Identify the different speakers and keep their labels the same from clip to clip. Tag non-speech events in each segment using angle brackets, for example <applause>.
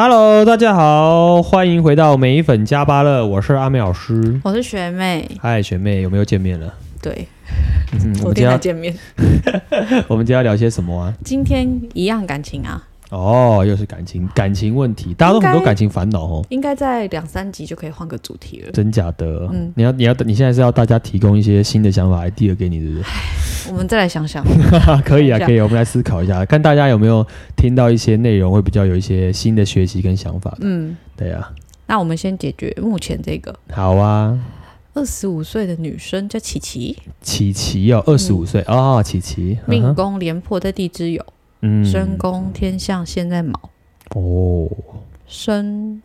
Speaker 1: Hello，大家好，欢迎回到美粉加巴乐，我是阿美老师，
Speaker 2: 我是学妹。
Speaker 1: 嗨，学妹，有没有见面了？
Speaker 2: 对，
Speaker 1: 嗯，
Speaker 2: 我今天才见面。<laughs>
Speaker 1: 我们今天要聊些什么啊？
Speaker 2: 今天一样感情啊。
Speaker 1: 哦，又是感情，感情问题，大家都很多感情烦恼哦。
Speaker 2: 应该在两三集就可以换个主题了。
Speaker 1: 真假的？嗯，你要你要你现在是要大家提供一些新的想法 idea 给你，对不对？
Speaker 2: 我们再来 <laughs> 想想。
Speaker 1: 可以啊，可以，我们来思考一下，看大家有没有听到一些内容，会比较有一些新的学习跟想法。嗯，对啊。
Speaker 2: 那我们先解决目前这个。
Speaker 1: 好啊。
Speaker 2: 二十五岁的女生叫琪琪。
Speaker 1: 琪琪哦，二十五岁啊，琪琪。
Speaker 2: 命宫廉颇在地支酉。嗯，身宫天象现在卯哦，身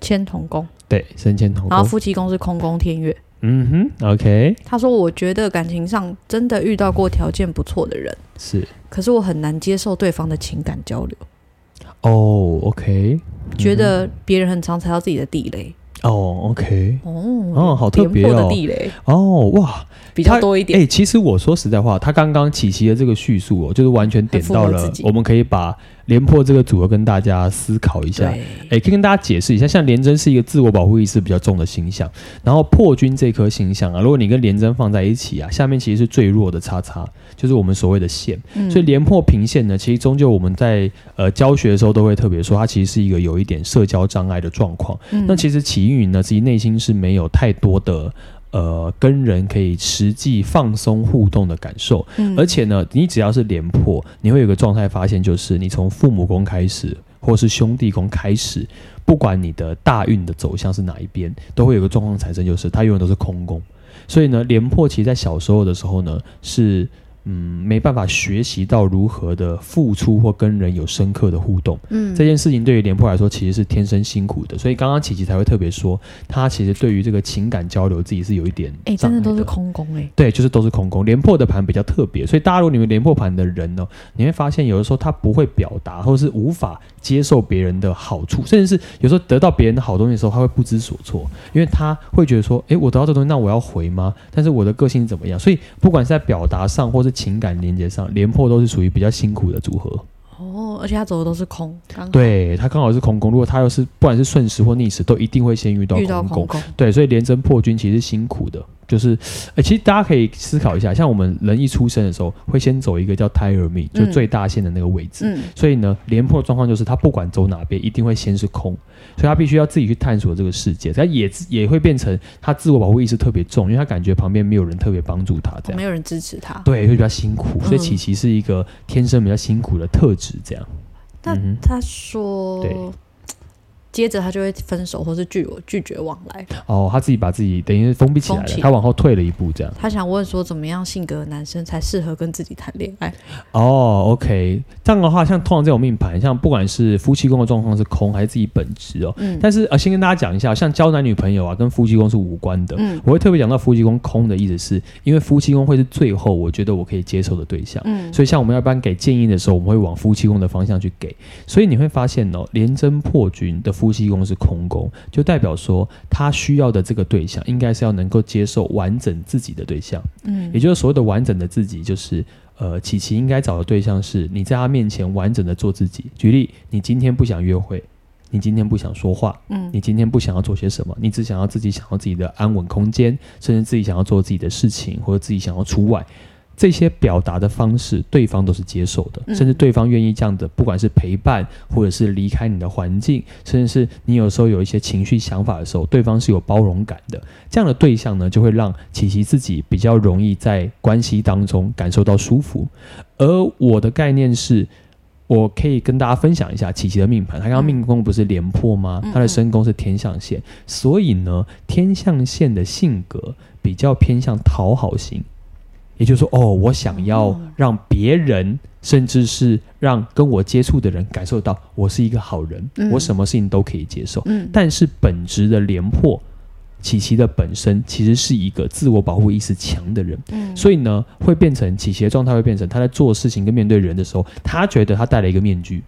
Speaker 2: 迁同宫，
Speaker 1: 对，身迁同宫，
Speaker 2: 然后夫妻宫是空宫天月。
Speaker 1: 嗯哼，OK。
Speaker 2: 他说：“我觉得感情上真的遇到过条件不错的人，
Speaker 1: 是，
Speaker 2: 可是我很难接受对方的情感交流。
Speaker 1: 哦，OK，
Speaker 2: 觉得别人很常踩到自己的地雷。
Speaker 1: 哦，OK，
Speaker 2: 哦，
Speaker 1: 哦，好特别
Speaker 2: 哦地雷
Speaker 1: 哦，哇。”
Speaker 2: 比较多一点。
Speaker 1: 哎、欸，其实我说实在话，他刚刚琪琪的这个叙述哦，就是完全点到了，我们可以把廉颇这个组合跟大家思考一下。哎、欸，可以跟大家解释一下，像廉贞是一个自我保护意识比较重的形象，然后破军这颗星象啊，如果你跟廉贞放在一起啊，下面其实是最弱的叉叉，就是我们所谓的线。嗯、所以廉颇平线呢，其实终究我们在呃教学的时候都会特别说，它其实是一个有一点社交障碍的状况。嗯、那其实起因于呢，自己内心是没有太多的。呃，跟人可以实际放松互动的感受，嗯、而且呢，你只要是廉颇，你会有个状态发现，就是你从父母宫开始，或是兄弟宫开始，不管你的大运的走向是哪一边，都会有个状况产生，就是它永远都是空宫。所以呢，廉颇其实在小时候的时候呢，是。嗯，没办法学习到如何的付出或跟人有深刻的互动。嗯，这件事情对于廉颇来说其实是天生辛苦的，所以刚刚琪琪才会特别说，他其实对于这个情感交流自己是有一点哎、
Speaker 2: 欸，真的都是空宫哎、欸，
Speaker 1: 对，就是都是空宫。廉颇的盘比较特别，所以大家如果你们廉颇盘的人呢，你会发现有的时候他不会表达，或者是无法接受别人的好处，甚至是有时候得到别人的好东西的时候，他会不知所措，因为他会觉得说，诶，我得到这东西，那我要回吗？但是我的个性怎么样？所以不管是在表达上，或是情感连接上，廉破都是属于比较辛苦的组合。
Speaker 2: 哦，而且他走的都是空，
Speaker 1: 对，他刚好是空宫。如果他要是不管是顺时或逆时，都一定会先遇到空宫。遇到空宫。对，所以连贞破军其实辛苦的。就是，欸，其实大家可以思考一下，像我们人一出生的时候，会先走一个叫胎儿命，就最大线的那个位置。嗯，所以呢，廉颇的状况就是他不管走哪边，一定会先是空，所以他必须要自己去探索这个世界。他也也会变成他自我保护意识特别重，因为他感觉旁边没有人特别帮助他，这样，
Speaker 2: 没有人支持他，
Speaker 1: 对，会比较辛苦。所以琪琪是一个天生比较辛苦的特质，这样。
Speaker 2: 那他说，对。接着他就会分手，或是拒我拒绝往来。
Speaker 1: 哦，他自己把自己等于是封闭起来了，他往后退了一步，这样。
Speaker 2: 他想问说，怎么样性格的男生才适合跟自己谈恋爱？
Speaker 1: 哦，OK，这样的话，像通常这种命盘，像不管是夫妻宫的状况是空，还是自己本职哦。嗯。但是呃，先跟大家讲一下，像交男女朋友啊，跟夫妻宫是无关的。嗯。我会特别讲到夫妻宫空的意思是，因为夫妻宫会是最后我觉得我可以接受的对象。嗯。所以像我们要不然给建议的时候，我们会往夫妻宫的方向去给。所以你会发现哦，廉贞破军的。夫妻宫是空宫，就代表说他需要的这个对象，应该是要能够接受完整自己的对象。嗯，也就是所谓的完整的自己，就是呃，琪琪应该找的对象是你在他面前完整的做自己。举例，你今天不想约会，你今天不想说话，嗯，你今天不想要做些什么，你只想要自己想要自己的安稳空间，甚至自己想要做自己的事情，或者自己想要出外。这些表达的方式，对方都是接受的，甚至对方愿意这样的，不管是陪伴，或者是离开你的环境，甚至是你有时候有一些情绪想法的时候，对方是有包容感的。这样的对象呢，就会让琪琪自己比较容易在关系当中感受到舒服。而我的概念是，我可以跟大家分享一下琪琪的命盘。他刚刚命宫不是廉颇吗？他的身宫是天象线，所以呢，天象线的性格比较偏向讨好型。也就是说，哦，我想要让别人，甚至是让跟我接触的人感受到我是一个好人，嗯、我什么事情都可以接受。嗯、但是本质的廉颇，琪琪的本身其实是一个自我保护意识强的人，嗯、所以呢，会变成琪琪的状态会变成他在做事情跟面对人的时候，他觉得他戴了一个面具，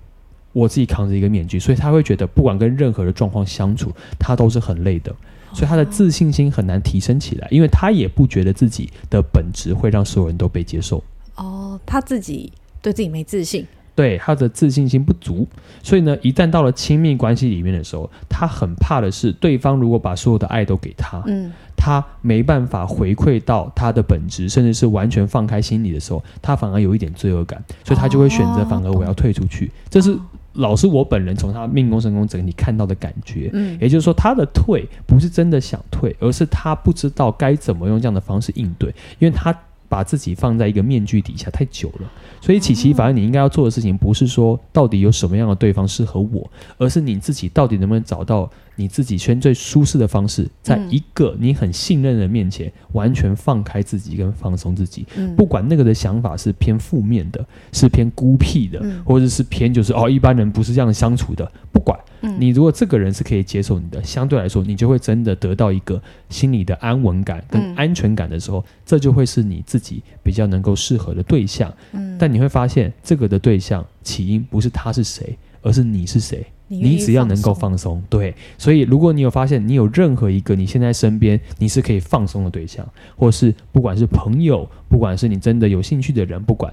Speaker 1: 我自己扛着一个面具，所以他会觉得不管跟任何的状况相处，他都是很累的。所以他的自信心很难提升起来，因为他也不觉得自己的本质会让所有人都被接受。
Speaker 2: 哦，他自己对自己没自信。
Speaker 1: 对，他的自信心不足，所以呢，一旦到了亲密关系里面的时候，他很怕的是对方如果把所有的爱都给他，嗯，他没办法回馈到他的本质，甚至是完全放开心里的时候，他反而有一点罪恶感，所以他就会选择反而我要退出去。哦、这是老师我本人从他命宫神宫整体看到的感觉，嗯，也就是说他的退不是真的想退，而是他不知道该怎么用这样的方式应对，因为他。把自己放在一个面具底下太久了，所以琪琪，反正你应该要做的事情不是说到底有什么样的对方适合我，而是你自己到底能不能找到你自己圈最舒适的方式，在一个你很信任的面前完全放开自己跟放松自己，不管那个的想法是偏负面的，是偏孤僻的，或者是偏就是哦一般人不是这样相处的，不管。你如果这个人是可以接受你的，相对来说，你就会真的得到一个心理的安稳感跟安全感的时候，嗯、这就会是你自己比较能够适合的对象。嗯，但你会发现，这个的对象起因不是他是谁，而是你是谁。你只要能够放松，对。所以，如果你有发现你有任何一个你现在身边你是可以放松的对象，或是不管是朋友，不管是你真的有兴趣的人，不管。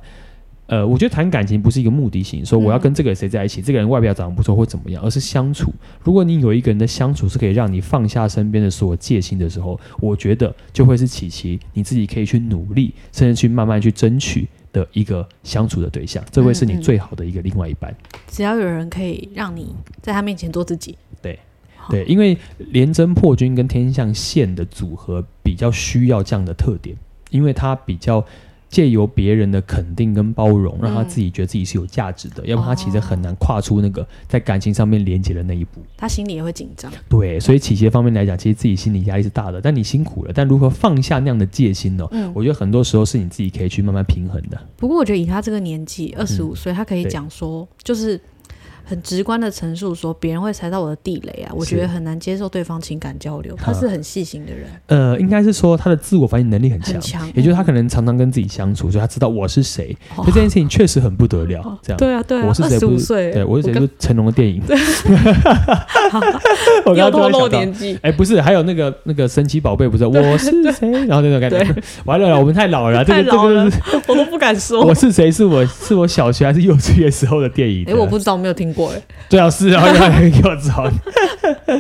Speaker 1: 呃，我觉得谈感情不是一个目的性，说我要跟这个谁在一起，嗯、这个人外表长得不错或怎么样，而是相处。如果你有一个人的相处是可以让你放下身边的所有戒心的时候，我觉得就会是琪琪你自己可以去努力，甚至去慢慢去争取的一个相处的对象，这会是你最好的一个另外一半。
Speaker 2: 只要有人可以让你在他面前做自己，
Speaker 1: 对对，因为廉贞破军跟天象线的组合比较需要这样的特点，因为它比较。借由别人的肯定跟包容，让他自己觉得自己是有价值的，嗯、要不然他其实很难跨出那个在感情上面连接的那一步。
Speaker 2: 他心里也会紧张。
Speaker 1: 对，所以企业方面来讲，其实自己心理压力是大的，但你辛苦了。但如何放下那样的戒心呢？嗯，我觉得很多时候是你自己可以去慢慢平衡的。
Speaker 2: 不过，我觉得以他这个年纪，二十五岁，他可以讲说，就是。很直观的陈述说，别人会踩到我的地雷啊，我觉得很难接受对方情感交流。他是很细心的人，
Speaker 1: 呃，应该是说他的自我反省能力很强，很强，也就是他可能常常跟自己相处，所以他知道我是谁。所以这件事情确实很不得了，这样。
Speaker 2: 对啊，对啊，
Speaker 1: 我是谁？岁，对，我是谁？是成龙的电影。<laughs>
Speaker 2: 我刚刚透露年纪，
Speaker 1: 哎，不是，还有那个那个神奇宝贝，不是我是谁？然后那种感觉，完了，我们太老了，
Speaker 2: 太老了，我都不敢说。
Speaker 1: 我是谁？是我是我小学还是幼稚园时候的电影？
Speaker 2: 哎，我不知道，我没有听过。哎，
Speaker 1: 对啊。是啊，给我找。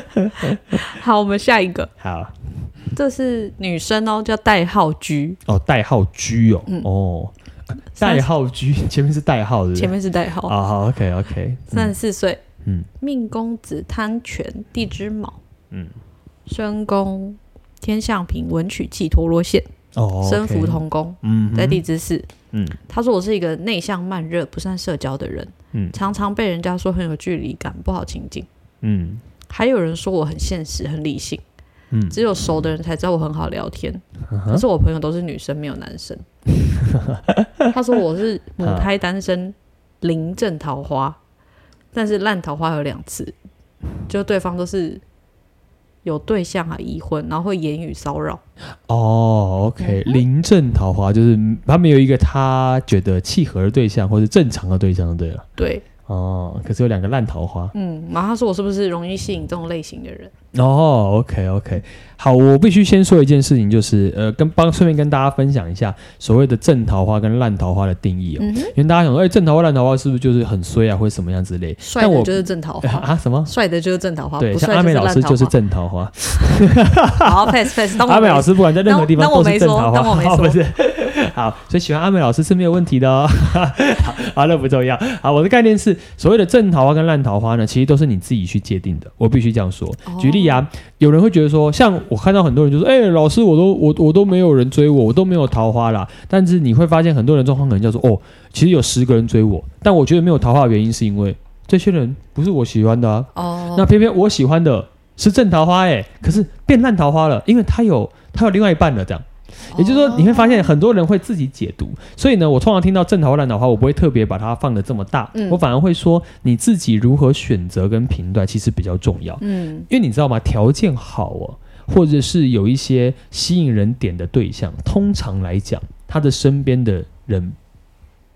Speaker 1: <laughs>
Speaker 2: 好，我们下一个。
Speaker 1: 好，
Speaker 2: 这是女生哦，叫代号 G。
Speaker 1: 哦，代号 G 哦，嗯、哦，代号 G 前面是代号是是，
Speaker 2: 前面是代号。
Speaker 1: 啊、哦，好，OK，OK。
Speaker 2: 三十四岁，嗯，命宫子贪权，地支卯，嗯，身宫天象平，文曲气陀罗线，哦，身福同工，嗯，在地支四。嗯，他说我是一个内向慢热、不善社交的人，嗯，常常被人家说很有距离感、不好亲近，嗯，还有人说我很现实、很理性，嗯，只有熟的人才知道我很好聊天，嗯、可是我朋友都是女生，没有男生。嗯、<laughs> 他说我是母胎单身，临阵桃花，但是烂桃花有两次，就对方都是。有对象啊，已婚，然后会言语骚扰。
Speaker 1: 哦，OK，临阵桃花就是他没有一个他觉得契合的对象或者正常的对象，对了。
Speaker 2: 对。
Speaker 1: 哦，可是有两个烂桃花。
Speaker 2: 嗯，然后他说我是不是容易吸引这种类型的人？
Speaker 1: 哦，OK OK，好，我必须先说一件事情，就是呃，跟帮顺便跟大家分享一下所谓的正桃花跟烂桃花的定义哦。嗯、因为大家想说，哎、欸，正桃花、烂桃花是不是就是很衰啊，或者什么样之类？
Speaker 2: 帅的就是正桃花、欸、<laughs> 啊？什么？帅的就是正桃花？
Speaker 1: 对，像阿美老师就是正桃花。<laughs>
Speaker 2: 好，pass pass。
Speaker 1: 阿美老师不管在任何地方都是正桃花。
Speaker 2: 当我没说，当我没说。<laughs>
Speaker 1: 好，所以喜欢阿美老师是没有问题的哦。<laughs> 好，那不重要。好，我的概念是，所谓的正桃花跟烂桃花呢，其实都是你自己去界定的。我必须这样说。举例啊，有人会觉得说，像我看到很多人就说，哎、欸，老师，我都我我都没有人追我，我都没有桃花啦。但是你会发现，很多人状况可能叫做，哦，其实有十个人追我，但我觉得没有桃花的原因是因为这些人不是我喜欢的啊。哦。那偏偏我喜欢的是正桃花，哎，可是变烂桃花了，因为他有他有另外一半了，这样。也就是说，你会发现很多人会自己解读，所以呢，我通常听到正桃花、烂桃花，我不会特别把它放的这么大，嗯、我反而会说你自己如何选择跟评断，其实比较重要。嗯，因为你知道吗？条件好哦，或者是有一些吸引人点的对象，通常来讲，他的身边的人。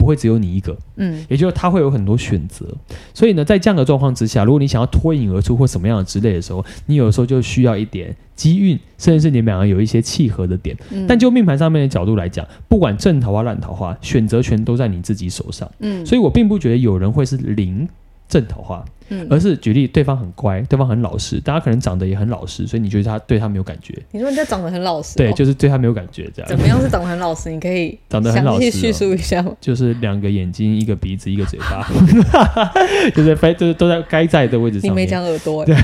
Speaker 1: 不会只有你一个，嗯，也就是他会有很多选择。所以呢，在这样的状况之下，如果你想要脱颖而出或什么样的之类的时候，你有时候就需要一点机运，甚至是你们两个有一些契合的点。嗯、但就命盘上面的角度来讲，不管正桃花烂桃花，选择权都在你自己手上。嗯，所以我并不觉得有人会是零正桃花。嗯，而是举例，对方很乖，对方很老实，大家可能长得也很老实，所以你觉得他对他没有感觉。
Speaker 2: 你说人家长得很老实，
Speaker 1: 对，就是对他没有感觉，这样。
Speaker 2: 怎么样是长得很老实？你可以长得很老实，叙述一下吗？
Speaker 1: 就是两个眼睛，一个鼻子，一个嘴巴，<laughs> 就是非就是都在该在的位置上。
Speaker 2: 你没讲耳朵，对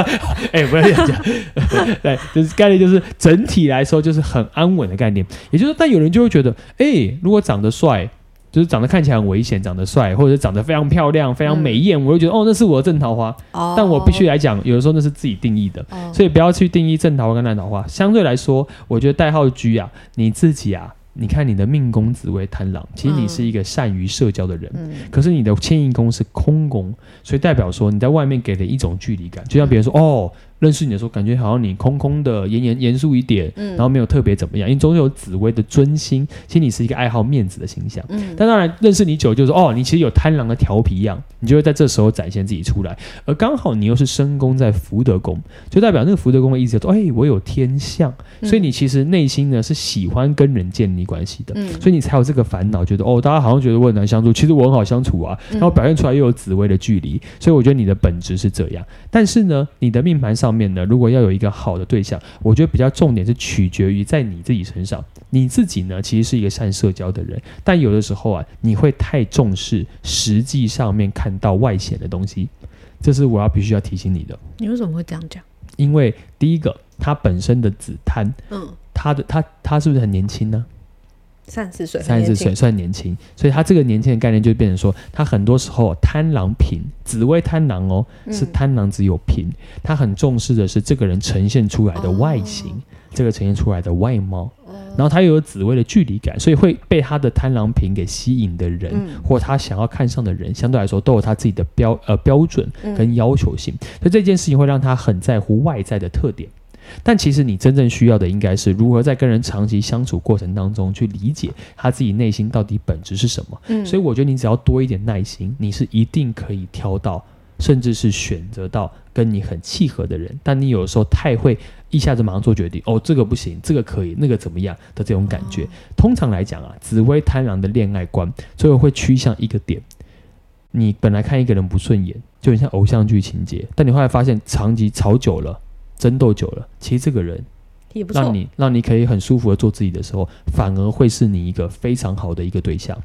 Speaker 2: <laughs>
Speaker 1: 哎，不要这样讲。<laughs> 对，就是概念，就是整体来说就是很安稳的概念。也就是，但有人就会觉得，哎，如果长得帅。就是长得看起来很危险，长得帅，或者是长得非常漂亮、非常美艳，嗯、我就觉得哦，那是我的正桃花。哦、但我必须来讲，有的时候那是自己定义的，哦、所以不要去定义正桃花跟烂桃花。相对来说，我觉得代号 G 啊，你自己啊，你看你的命宫紫薇贪狼，其实你是一个善于社交的人，嗯、可是你的迁移宫是空宫，所以代表说你在外面给了一种距离感，就像别人说、嗯、哦。认识你的时候，感觉好像你空空的、严严严肃一点，嗯、然后没有特别怎么样，因为总有紫薇的尊心，其实你是一个爱好面子的形象。嗯，但当然认识你久，就是哦，你其实有贪狼的调皮样，你就会在这时候展现自己出来。而刚好你又是身宫在福德宫，就代表那个福德宫的意思说，哎，我有天相，所以你其实内心呢是喜欢跟人建立关系的，嗯，所以你才有这个烦恼，觉得哦，大家好像觉得我很难相处，其实我很好相处啊，然后表现出来又有紫薇的距离，所以我觉得你的本质是这样。但是呢，你的命盘上面呢，如果要有一个好的对象，我觉得比较重点是取决于在你自己身上。你自己呢，其实是一个善社交的人，但有的时候啊，你会太重视实际上面看到外显的东西，这是我要必须要提醒你的。
Speaker 2: 你为什么会这样讲？
Speaker 1: 因为第一个，他本身的子贪，嗯，他的他他是不是很年轻呢？
Speaker 2: 三十岁，
Speaker 1: 三十岁算年轻，所以他这个年轻的概念就变成说，他很多时候贪狼贫，紫薇贪狼哦，是贪狼只有贫，嗯、他很重视的是这个人呈现出来的外形，哦、这个呈现出来的外貌，哦、然后他又有紫薇的距离感，所以会被他的贪狼平给吸引的人，嗯、或他想要看上的人，相对来说都有他自己的标呃标准跟要求性，嗯、所以这件事情会让他很在乎外在的特点。但其实你真正需要的应该是如何在跟人长期相处过程当中去理解他自己内心到底本质是什么。嗯，所以我觉得你只要多一点耐心，你是一定可以挑到，甚至是选择到跟你很契合的人。但你有时候太会一下子马上做决定，哦，这个不行，这个可以，那个怎么样的这种感觉。通常来讲啊，紫薇贪狼的恋爱观最后会趋向一个点：你本来看一个人不顺眼，就很像偶像剧情节，但你后来发现长期吵久了。争斗久了，其实这个人也不错，让你让你可以很舒服的做自己的时候，反而会是你一个非常好的一个对象。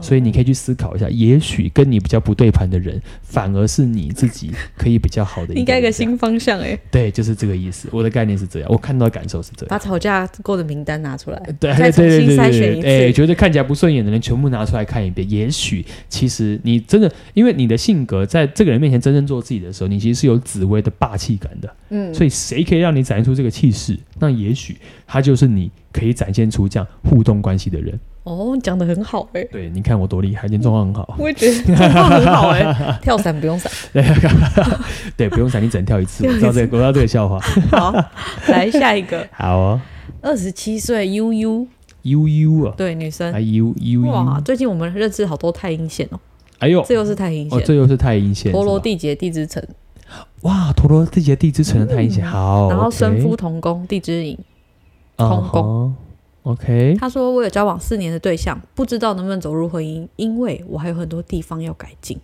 Speaker 1: 所以你可以去思考一下，也许跟你比较不对盘的人，反而是你自己可以比较好的。应该一个
Speaker 2: 新方向哎、欸。
Speaker 1: 对，就是这个意思。我的概念是这样，我看到的感受是这样。
Speaker 2: 把吵架过的名单拿出来，
Speaker 1: 对，再重新筛选一次。哎，觉得看起来不顺眼的人，全部拿出来看一遍。也许其实你真的，因为你的性格在这个人面前真正做自己的时候，你其实是有紫薇的霸气感的。嗯。所以谁可以让你展现出这个气势？那也许他就是你可以展现出这样互动关系的人。
Speaker 2: 哦，讲的很好哎、欸！
Speaker 1: 对，你看我多厉害，今天状况很好。
Speaker 2: 我也觉得 <laughs> 状况很好哎、欸，跳伞不用伞。<laughs>
Speaker 1: 对，不用伞，你只能跳一次。我知道这个，我知道这个笑话。
Speaker 2: 好，来下一个。<laughs>
Speaker 1: 好哦。
Speaker 2: 二十七岁悠悠
Speaker 1: 悠悠啊，
Speaker 2: 对，女生。
Speaker 1: 哎悠悠
Speaker 2: 哇，最近我们认识好多太阴线哦。
Speaker 1: 哎呦，
Speaker 2: 这又是太阴线，
Speaker 1: 这又是太阴线。
Speaker 2: 陀罗地劫地之城。
Speaker 1: 哇，陀罗地劫地之城的太阴线，好。
Speaker 2: 然后身夫同宫地之影，同宫。
Speaker 1: OK，
Speaker 2: 他说我有交往四年的对象，不知道能不能走入婚姻，因为我还有很多地方要改进。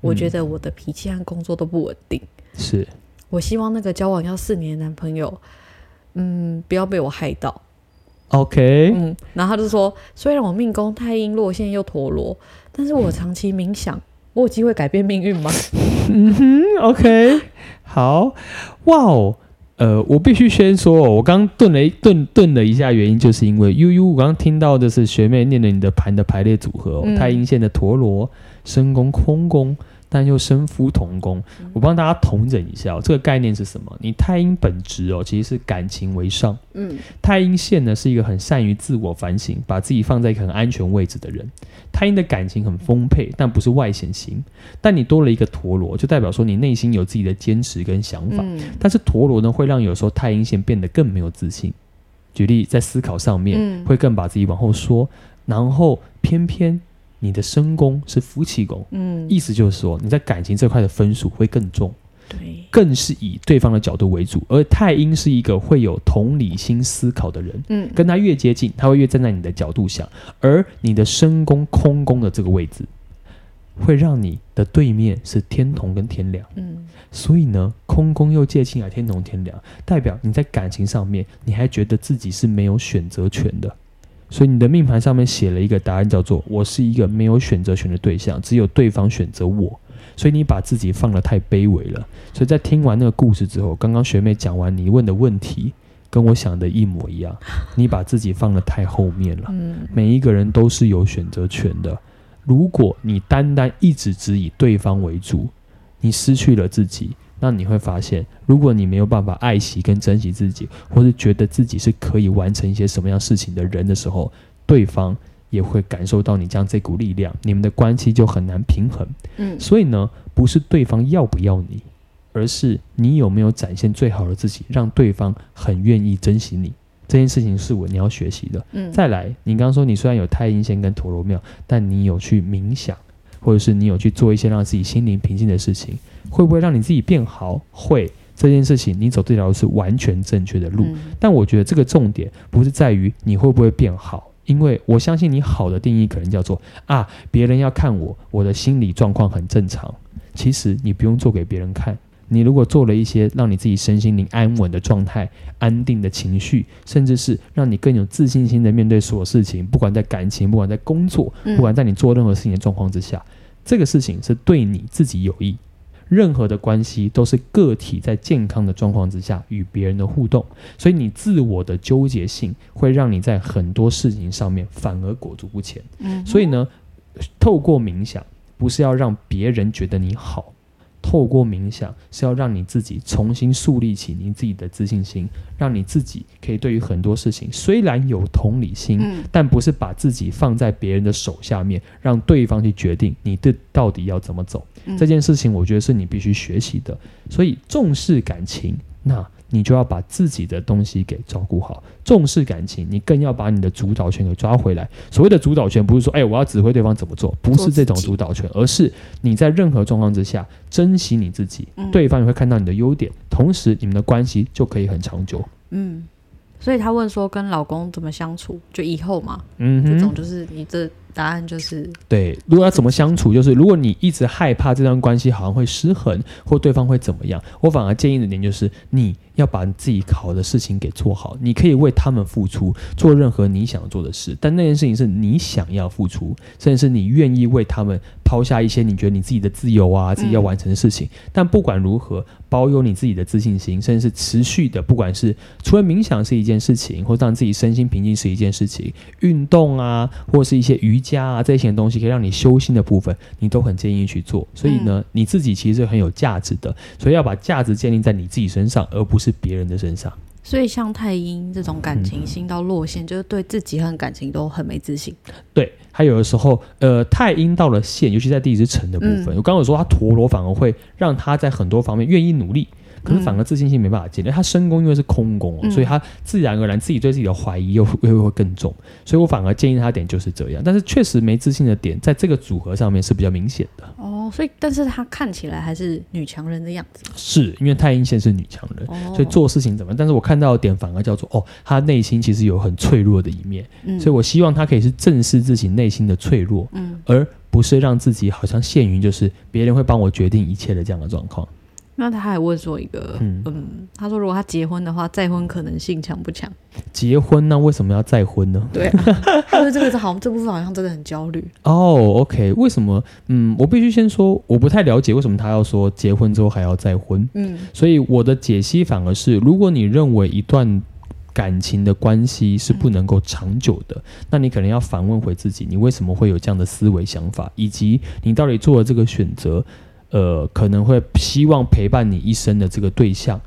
Speaker 2: 我觉得我的脾气和工作都不稳定。
Speaker 1: 是，
Speaker 2: 我希望那个交往要四年的男朋友，嗯，不要被我害到。
Speaker 1: OK，
Speaker 2: 嗯，然后他就说，虽然我命宫太阴落陷又陀螺，但是我长期冥想，我有机会改变命运吗？
Speaker 1: 嗯哼，OK，好，哇哦。呃，我必须先说，我刚顿了一顿顿了一下，原因就是因为悠悠，我刚刚听到的是学妹念了你的盘的排列组合，哦，嗯、太阴线的陀螺、深宫空宫。但又身夫同工，我帮大家统整一下哦，这个概念是什么？你太阴本质哦，其实是感情为上。嗯，太阴线呢是一个很善于自我反省，把自己放在一个很安全位置的人。太阴的感情很丰沛，但不是外显型。但你多了一个陀螺，就代表说你内心有自己的坚持跟想法。嗯，但是陀螺呢，会让有时候太阴线变得更没有自信。举例，在思考上面，会更把自己往后缩，然后偏偏。你的身宫是夫妻宫，嗯，意思就是说你在感情这块的分数会更重，
Speaker 2: 对，
Speaker 1: 更是以对方的角度为主。而太阴是一个会有同理心思考的人，嗯，跟他越接近，他会越站在你的角度想。而你的身宫空宫的这个位置，会让你的对面是天同跟天梁，嗯，所以呢，空宫又借进来天同天梁，代表你在感情上面，你还觉得自己是没有选择权的。所以你的命盘上面写了一个答案，叫做“我是一个没有选择权的对象，只有对方选择我”。所以你把自己放得太卑微了。所以在听完那个故事之后，刚刚学妹讲完你问的问题，跟我想的一模一样。你把自己放得太后面了。每一个人都是有选择权的。如果你单单一直只以对方为主，你失去了自己。那你会发现，如果你没有办法爱惜跟珍惜自己，或是觉得自己是可以完成一些什么样事情的人的时候，对方也会感受到你这样这股力量，你们的关系就很难平衡。嗯，所以呢，不是对方要不要你，而是你有没有展现最好的自己，让对方很愿意珍惜你。这件事情是我你要学习的。嗯，再来，你刚刚说你虽然有太阴线跟陀罗庙，但你有去冥想。或者是你有去做一些让自己心灵平静的事情，会不会让你自己变好？会，这件事情你走这条路是完全正确的路。嗯。但我觉得这个重点不是在于你会不会变好，因为我相信你好的定义可能叫做啊，别人要看我，我的心理状况很正常。其实你不用做给别人看。你如果做了一些让你自己身心灵安稳的状态、安定的情绪，甚至是让你更有自信心的面对所有事情，不管在感情，不管在工作，不管在你做任何事情的状况之下，嗯，这个事情是对你自己有益。任何的关系都是个体在健康的状况之下与别人的互动，所以你自我的纠结性会让你在很多事情上面反而裹足不前。嗯，所以呢，透过冥想不是要让别人觉得你好。透过冥想是要让你自己重新树立起你自己的自信心，让你自己可以对于很多事情虽然有同理心，嗯，但不是把自己放在别人的手下面，让对方去决定你的到底要怎么走。嗯，这件事情，我觉得是你必须学习的。所以重视感情，那。你就要把自己的东西给照顾好，重视感情，你更要把你的主导权给抓回来。所谓的主导权，不是说，哎，我要指挥对方怎么做，不是这种主导权，而是你在任何状况之下珍惜你自己，对方也会看到你的优点，同时你们的关系就可以很长久。
Speaker 2: 嗯，所以他问说，跟老公怎么相处，就以后嘛，嗯，这种就是你这。答案就是
Speaker 1: 对。如果要怎么相处，就是如果你一直害怕这段关系好像会失衡，或对方会怎么样，我反而建议的点就是你要把你自己好的事情给做好。你可以为他们付出，做任何你想做的事，但那件事情是你想要付出，甚至是你愿意为他们抛下一些你觉得你自己的自由啊，自己要完成的事情。但不管如何，保有你自己的自信心，甚至是持续的，不管是除了冥想是一件事情，或让自己身心平静是一件事情，运动啊，或是一些瑜家啊，这些东西可以让你修心的部分，你都很建议去做。所以呢，你自己其实是很有价值的，所以要把价值建立在你自己身上，而不是别人的身上。
Speaker 2: 所以像太阴这种感情心到落线，嗯，就是对自己和感情都很没自信。
Speaker 1: 对，还有的时候，呃，太阴到了线，尤其在地支辰的部分，嗯，我刚刚有说他陀螺反而会让他在很多方面愿意努力。可是反而自信心没办法建立，他身宫因为是空宫，嗯，所以他自然而然自己对自己的怀疑又又会更重，所以我反而建议他点就是这样。但是确实没自信的点，在这个组合上面是比较明显的。
Speaker 2: 哦，所以但是他看起来还是女强人的样子。
Speaker 1: 是因为太阴线是女强人，哦，所以做事情怎么样？但是我看到的点反而叫做哦，他内心其实有很脆弱的一面，嗯，所以我希望他可以是正视自己内心的脆弱，嗯，而不是让自己好像陷于就是别人会帮我决定一切的这样的状况。
Speaker 2: 那他还问说一个，嗯，嗯，他说如果他结婚的话，再婚可能性强不强？
Speaker 1: 结婚那为什么要再婚呢？
Speaker 2: 对、啊，他说这个是好像这部分好像真的很焦虑。<laughs>
Speaker 1: 哦，OK，为什么？嗯，我必须先说，我不太了解为什么他要说结婚之后还要再婚。嗯，所以我的解析反而是，如果你认为一段感情的关系是不能够长久的，嗯，那你可能要反问回自己，你为什么会有这样的思维想法，以及你到底做了这个选择。呃，可能会希望陪伴你一生的这个对象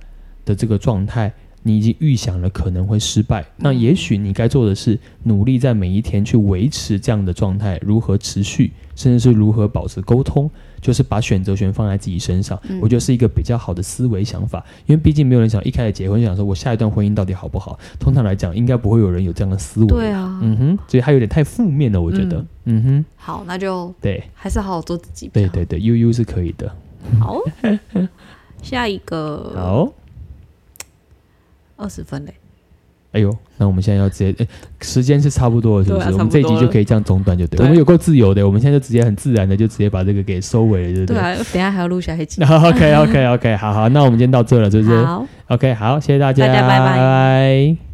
Speaker 1: 的这个状态，你已经预想了可能会失败，那也许你该做的是努力在每一天去维持这样的状态，如何持续，甚至是如何保持沟通，就是把选择权放在自己身上。嗯、我觉得是一个比较好的思维想法，因为毕竟没有人想一开始结婚就想说我下一段婚姻到底好不好。通常来讲，应该不会有人有这样的思维。
Speaker 2: 对啊，
Speaker 1: 嗯哼，所以他有点太负面了，我觉得。嗯，嗯哼，
Speaker 2: 好，那就
Speaker 1: 对，
Speaker 2: 还是好好做自己。
Speaker 1: 对对对悠悠是可以的。
Speaker 2: 好，<laughs> 下一个。
Speaker 1: 好。
Speaker 2: 二十分嘞！
Speaker 1: 哎呦，那我们现在要直接，欸、时间是差不多了，是不是？啊、我们这一集就可以这样中断，就对。對，我们有够自由的，我们现在就直接很自然的就直接把这个给收尾了，对不对？
Speaker 2: 对啊，等下还要录下一集。<laughs>
Speaker 1: OK OK OK，好好，那我们今天到这了，是不是？
Speaker 2: 好
Speaker 1: ，OK，好，谢谢大家，
Speaker 2: 大家拜拜。拜拜。